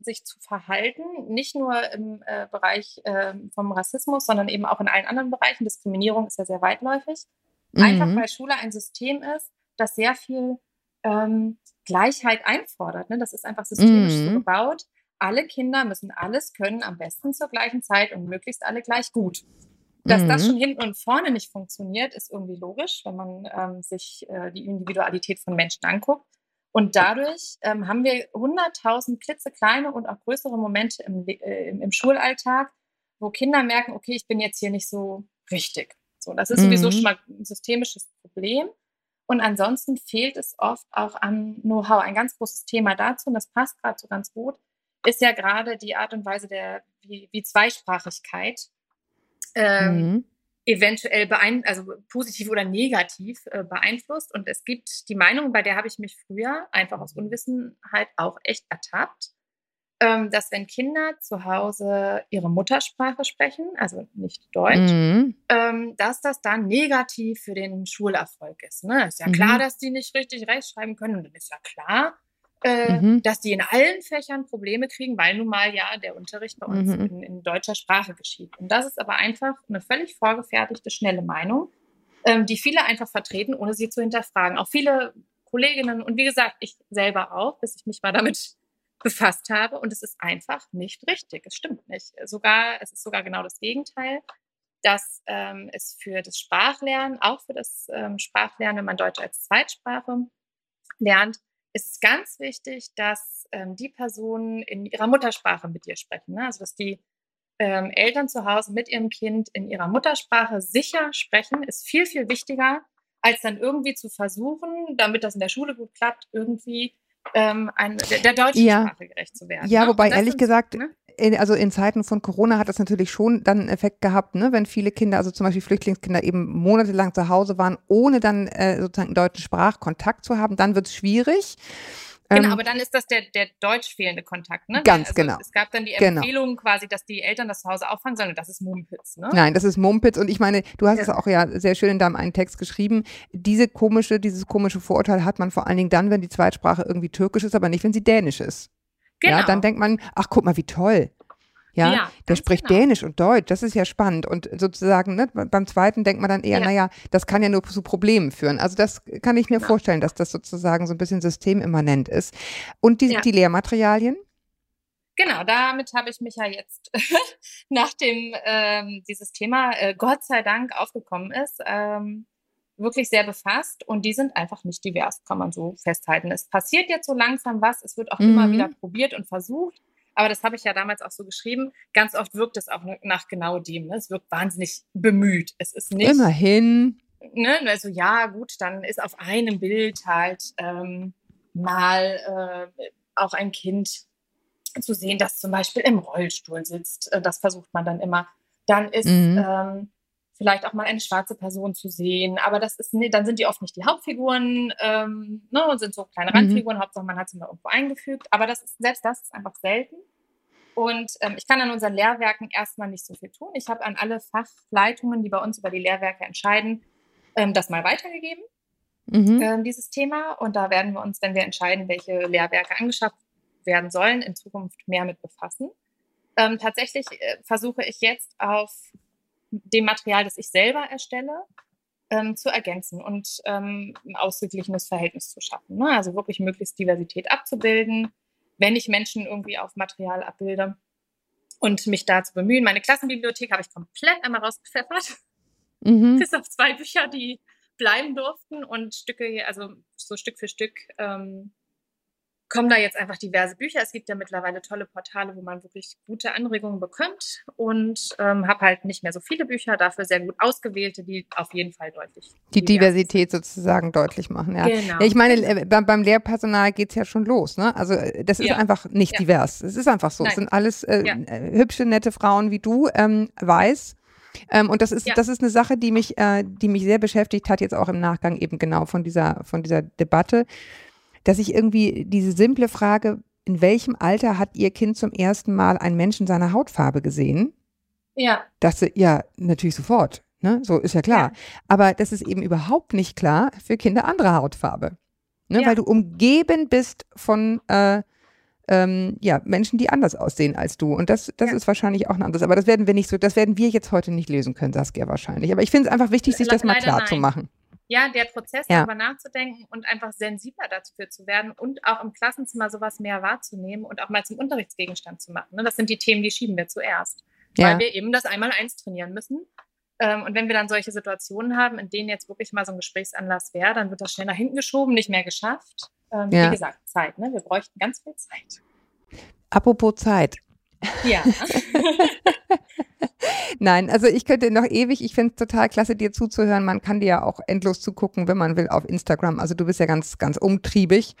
[SPEAKER 2] sich zu verhalten. Nicht nur im äh, Bereich ähm, vom Rassismus, sondern eben auch in allen anderen Bereichen. Diskriminierung ist ja sehr weitläufig. Einfach
[SPEAKER 3] Mhm.
[SPEAKER 2] weil Schule ein System ist, das sehr viel ähm, Gleichheit einfordert. Ne? Das ist einfach systemisch so
[SPEAKER 3] Mhm.
[SPEAKER 2] gebaut. Alle Kinder müssen alles können, am besten zur gleichen Zeit und möglichst alle gleich gut. Dass das
[SPEAKER 3] Mhm.
[SPEAKER 2] schon hinten und vorne nicht funktioniert, ist irgendwie logisch, wenn man ähm, sich äh, die Individualität von Menschen anguckt. Und dadurch ähm, haben wir hunderttausend klitzekleine und auch größere Momente im, äh, im, Schulalltag, wo Kinder merken, okay, ich bin jetzt hier nicht so richtig. So, das ist sowieso
[SPEAKER 3] Mhm.
[SPEAKER 2] schon mal ein systemisches Problem. Und ansonsten fehlt es oft auch an Know-how. Ein ganz großes Thema dazu, und das passt gerade so ganz gut, ist ja gerade die Art und Weise der, wie, wie Zweisprachigkeit ähm,
[SPEAKER 3] Mhm.
[SPEAKER 2] Eventuell beein also positiv oder negativ äh, beeinflusst. Und es gibt die Meinung, bei der habe ich mich früher einfach aus Unwissenheit auch echt ertappt, ähm, dass wenn Kinder zu Hause ihre Muttersprache sprechen, also nicht Deutsch,
[SPEAKER 3] Mhm.
[SPEAKER 2] ähm, dass das dann negativ für den Schulerfolg ist. Ne? Ist ja
[SPEAKER 3] Mhm.
[SPEAKER 2] klar, dass die nicht richtig rechtschreiben können und dann ist ja klar, äh,
[SPEAKER 3] Mhm.
[SPEAKER 2] dass die in allen Fächern Probleme kriegen, weil nun mal ja der Unterricht bei uns
[SPEAKER 3] Mhm.
[SPEAKER 2] in, in deutscher Sprache geschieht. Und das ist aber einfach eine völlig vorgefertigte, schnelle Meinung, ähm, die viele einfach vertreten, ohne sie zu hinterfragen. Auch viele Kolleginnen und wie gesagt, ich selber auch, bis ich mich mal damit befasst habe. Und es ist einfach nicht richtig. Es stimmt nicht. Sogar, es ist sogar genau das Gegenteil dass ähm, es für das Sprachlernen, auch für das ähm, Sprachlernen, wenn man Deutsch als Zweitsprache lernt, ist es ganz wichtig, dass ähm, die Personen in ihrer Muttersprache mit dir sprechen. Ne? Also dass die ähm, Eltern zu Hause mit ihrem Kind in ihrer Muttersprache sicher sprechen, ist viel, viel wichtiger, als dann irgendwie zu versuchen, damit das in der Schule gut klappt, irgendwie ähm, ein, der, der deutschen
[SPEAKER 3] Ja.
[SPEAKER 2] Sprache gerecht zu werden.
[SPEAKER 3] Ja,
[SPEAKER 2] ne?
[SPEAKER 3] wobei ehrlich
[SPEAKER 2] sind-
[SPEAKER 3] gesagt,
[SPEAKER 2] ne?
[SPEAKER 3] In, also in Zeiten von Corona hat das natürlich schon dann einen Effekt gehabt, ne? wenn viele Kinder, also zum Beispiel Flüchtlingskinder, eben monatelang zu Hause waren, ohne dann äh, sozusagen einen deutschen Sprachkontakt zu haben, dann wird es schwierig.
[SPEAKER 2] Genau,
[SPEAKER 3] Ähm,
[SPEAKER 2] aber dann ist das der, der deutsch fehlende Kontakt. Ne?
[SPEAKER 3] Ganz
[SPEAKER 2] also
[SPEAKER 3] genau.
[SPEAKER 2] Es gab dann die
[SPEAKER 3] Genau.
[SPEAKER 2] Empfehlung quasi, dass die Eltern das zu Hause auffangen sollen. Und das ist Mumpitz. Ne?
[SPEAKER 3] Nein, das ist Mumpitz und ich meine, du hast
[SPEAKER 2] Ja.
[SPEAKER 3] es auch ja sehr schön in deinem einen Text geschrieben. Diese komische, dieses komische Vorurteil hat man vor allen Dingen dann, wenn die Zweitsprache irgendwie türkisch ist, aber nicht, wenn sie dänisch ist.
[SPEAKER 2] Genau.
[SPEAKER 3] Ja, dann denkt man, ach guck mal, wie toll. Ja,
[SPEAKER 2] Ja,
[SPEAKER 3] der spricht
[SPEAKER 2] genau.
[SPEAKER 3] Dänisch und Deutsch, das ist ja spannend. Und sozusagen, ne, beim zweiten denkt man dann eher,
[SPEAKER 2] Ja.
[SPEAKER 3] naja, das kann ja nur zu Problemen führen. Also das kann ich mir
[SPEAKER 2] Genau.
[SPEAKER 3] vorstellen, dass das sozusagen so ein bisschen systemimmanent ist. Und die,
[SPEAKER 2] Ja.
[SPEAKER 3] die Lehrmaterialien?
[SPEAKER 2] Genau, damit habe ich mich ja jetzt, nachdem ähm, dieses Thema äh, Gott sei Dank aufgekommen ist, ähm, wirklich sehr befasst. Und die sind einfach nicht divers, kann man so festhalten. Es passiert jetzt so langsam was. Es wird auch immer
[SPEAKER 3] Mhm.
[SPEAKER 2] wieder probiert und versucht. Aber das habe ich ja damals auch so geschrieben. Ganz oft wirkt es auch nach genau dem. Ne? Es wirkt wahnsinnig bemüht. Es ist nicht
[SPEAKER 3] Immerhin.
[SPEAKER 2] ne, also ja, gut, dann ist auf einem Bild halt ähm, mal äh, auch ein Kind zu sehen, das zum Beispiel im Rollstuhl sitzt. Äh, das versucht man dann immer. Dann ist
[SPEAKER 3] Mhm.
[SPEAKER 2] ähm, vielleicht auch mal eine schwarze Person zu sehen, aber das ist dann sind die oft nicht die Hauptfiguren, ähm, ne, und sind so kleine
[SPEAKER 3] Mhm.
[SPEAKER 2] Randfiguren. Hauptsache man hat sie mal irgendwo eingefügt. Aber das ist selbst das ist einfach selten. Und ähm, ich kann an unseren Lehrwerken erstmal nicht so viel tun. Ich habe an alle Fachleitungen, die bei uns über die Lehrwerke entscheiden, ähm, das mal weitergegeben,
[SPEAKER 3] Mhm.
[SPEAKER 2] ähm, dieses Thema. Und da werden wir uns, wenn wir entscheiden, welche Lehrwerke angeschafft werden sollen, in Zukunft mehr mit befassen. Ähm, tatsächlich äh, versuche ich jetzt auf dem Material, das ich selber erstelle, ähm, zu ergänzen und ähm, ein ausgeglichenes Verhältnis zu schaffen. Ne? Also wirklich möglichst Diversität abzubilden, wenn ich Menschen irgendwie auf Material abbilde und mich da zu bemühen. Meine Klassenbibliothek habe ich komplett einmal rausgepfeffert
[SPEAKER 3] Mhm.
[SPEAKER 2] bis auf zwei Bücher, die bleiben durften und Stücke, also so Stück für Stück ähm, kommen da jetzt einfach diverse Bücher. Es gibt ja mittlerweile tolle Portale, wo man wirklich gute Anregungen bekommt und ähm, habe halt nicht mehr so viele Bücher, dafür sehr gut ausgewählte, die auf jeden Fall deutlich.
[SPEAKER 3] Die Diversität sozusagen deutlich machen, ja. Genau. ja ich meine, äh, beim, beim Lehrpersonal geht es ja schon los, ne? Also äh, das ist ja. einfach nicht ja. divers. Es ist einfach so. Nein. Es sind alles äh, ja. Äh, hübsche, nette Frauen wie du, ähm, weiß. Ähm, und das ist, das ist eine Sache, die mich, äh, die mich sehr beschäftigt hat, jetzt auch im Nachgang eben genau von dieser, von dieser Debatte dass ich irgendwie diese simple Frage, in welchem Alter hat Ihr Kind zum ersten Mal einen Menschen seiner Hautfarbe gesehen?
[SPEAKER 2] Ja.
[SPEAKER 3] Dachte, ja, natürlich sofort. Ne? So ist ja klar. Ja. Aber das ist eben überhaupt nicht klar für Kinder anderer Hautfarbe. Ne? Ja. Weil du umgeben bist von äh, ähm, ja, Menschen, die anders aussehen als du. Und das, das ja. ist wahrscheinlich auch ein anderes. Aber das werden wir nicht so, das werden wir jetzt heute nicht lösen können, Saskia wahrscheinlich. Aber ich finde es einfach wichtig, sich das mal klar nein. zu machen
[SPEAKER 2] ja, der Prozess ja. darüber nachzudenken und einfach sensibler dafür zu werden und auch im Klassenzimmer sowas mehr wahrzunehmen und auch mal zum Unterrichtsgegenstand zu machen. Ne? Das sind die Themen, die schieben wir zuerst, ja. weil wir eben das einmal eins trainieren müssen. Ähm, und wenn wir dann solche Situationen haben, in denen jetzt wirklich mal so ein Gesprächsanlass wäre, dann wird das schnell nach hinten geschoben, nicht mehr geschafft. Ähm, ja. Wie gesagt, Zeit. Ne? Wir bräuchten ganz viel Zeit.
[SPEAKER 3] Apropos Zeit.
[SPEAKER 2] Ja.
[SPEAKER 3] Nein, also ich könnte noch ewig, ich finde es total klasse, dir zuzuhören. Man kann dir ja auch endlos zugucken, wenn man will, auf Instagram. Also du bist ja ganz, ganz umtriebig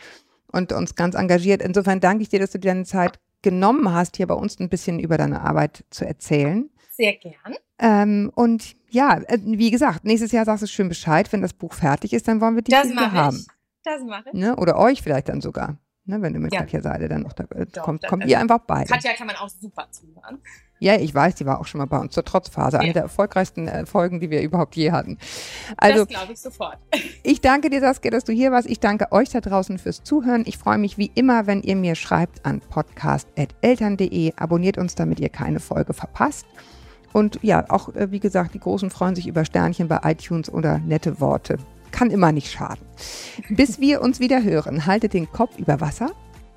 [SPEAKER 3] und uns ganz engagiert. Insofern danke ich dir, dass du dir deine Zeit genommen hast, hier bei uns ein bisschen über deine Arbeit zu erzählen.
[SPEAKER 2] Sehr gern.
[SPEAKER 3] Ähm, und ja, äh, wie gesagt, nächstes Jahr sagst du schön Bescheid, wenn das Buch fertig ist, dann wollen wir die das haben.
[SPEAKER 2] Das mache ich.
[SPEAKER 3] Ne? Oder euch vielleicht dann sogar. Ne, wenn du mit ja. Katja Seide dann noch da äh, Doch, kommt, kommt ihr einfach bei.
[SPEAKER 2] Katja kann man auch super zuhören.
[SPEAKER 3] Ja, ich weiß, die war auch schon mal bei uns zur Trotzphase, ja. eine der erfolgreichsten äh, Folgen, die wir überhaupt je hatten. Also,
[SPEAKER 2] das glaube ich sofort.
[SPEAKER 3] Ich danke dir, Saskia, dass du hier warst. Ich danke euch da draußen fürs Zuhören. Ich freue mich wie immer, wenn ihr mir schreibt an podcast.eltern.de. Abonniert uns, damit ihr keine Folge verpasst. Und ja, auch äh, wie gesagt, die Großen freuen sich über Sternchen bei iTunes oder nette Worte. Kann immer nicht schaden. Bis wir uns wieder hören, haltet den Kopf über Wasser.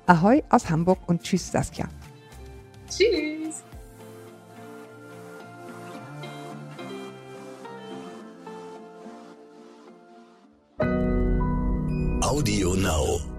[SPEAKER 3] Ahoi aus Hamburg und tschüss, Saskia.
[SPEAKER 2] Tschüss.
[SPEAKER 1] Audio Now.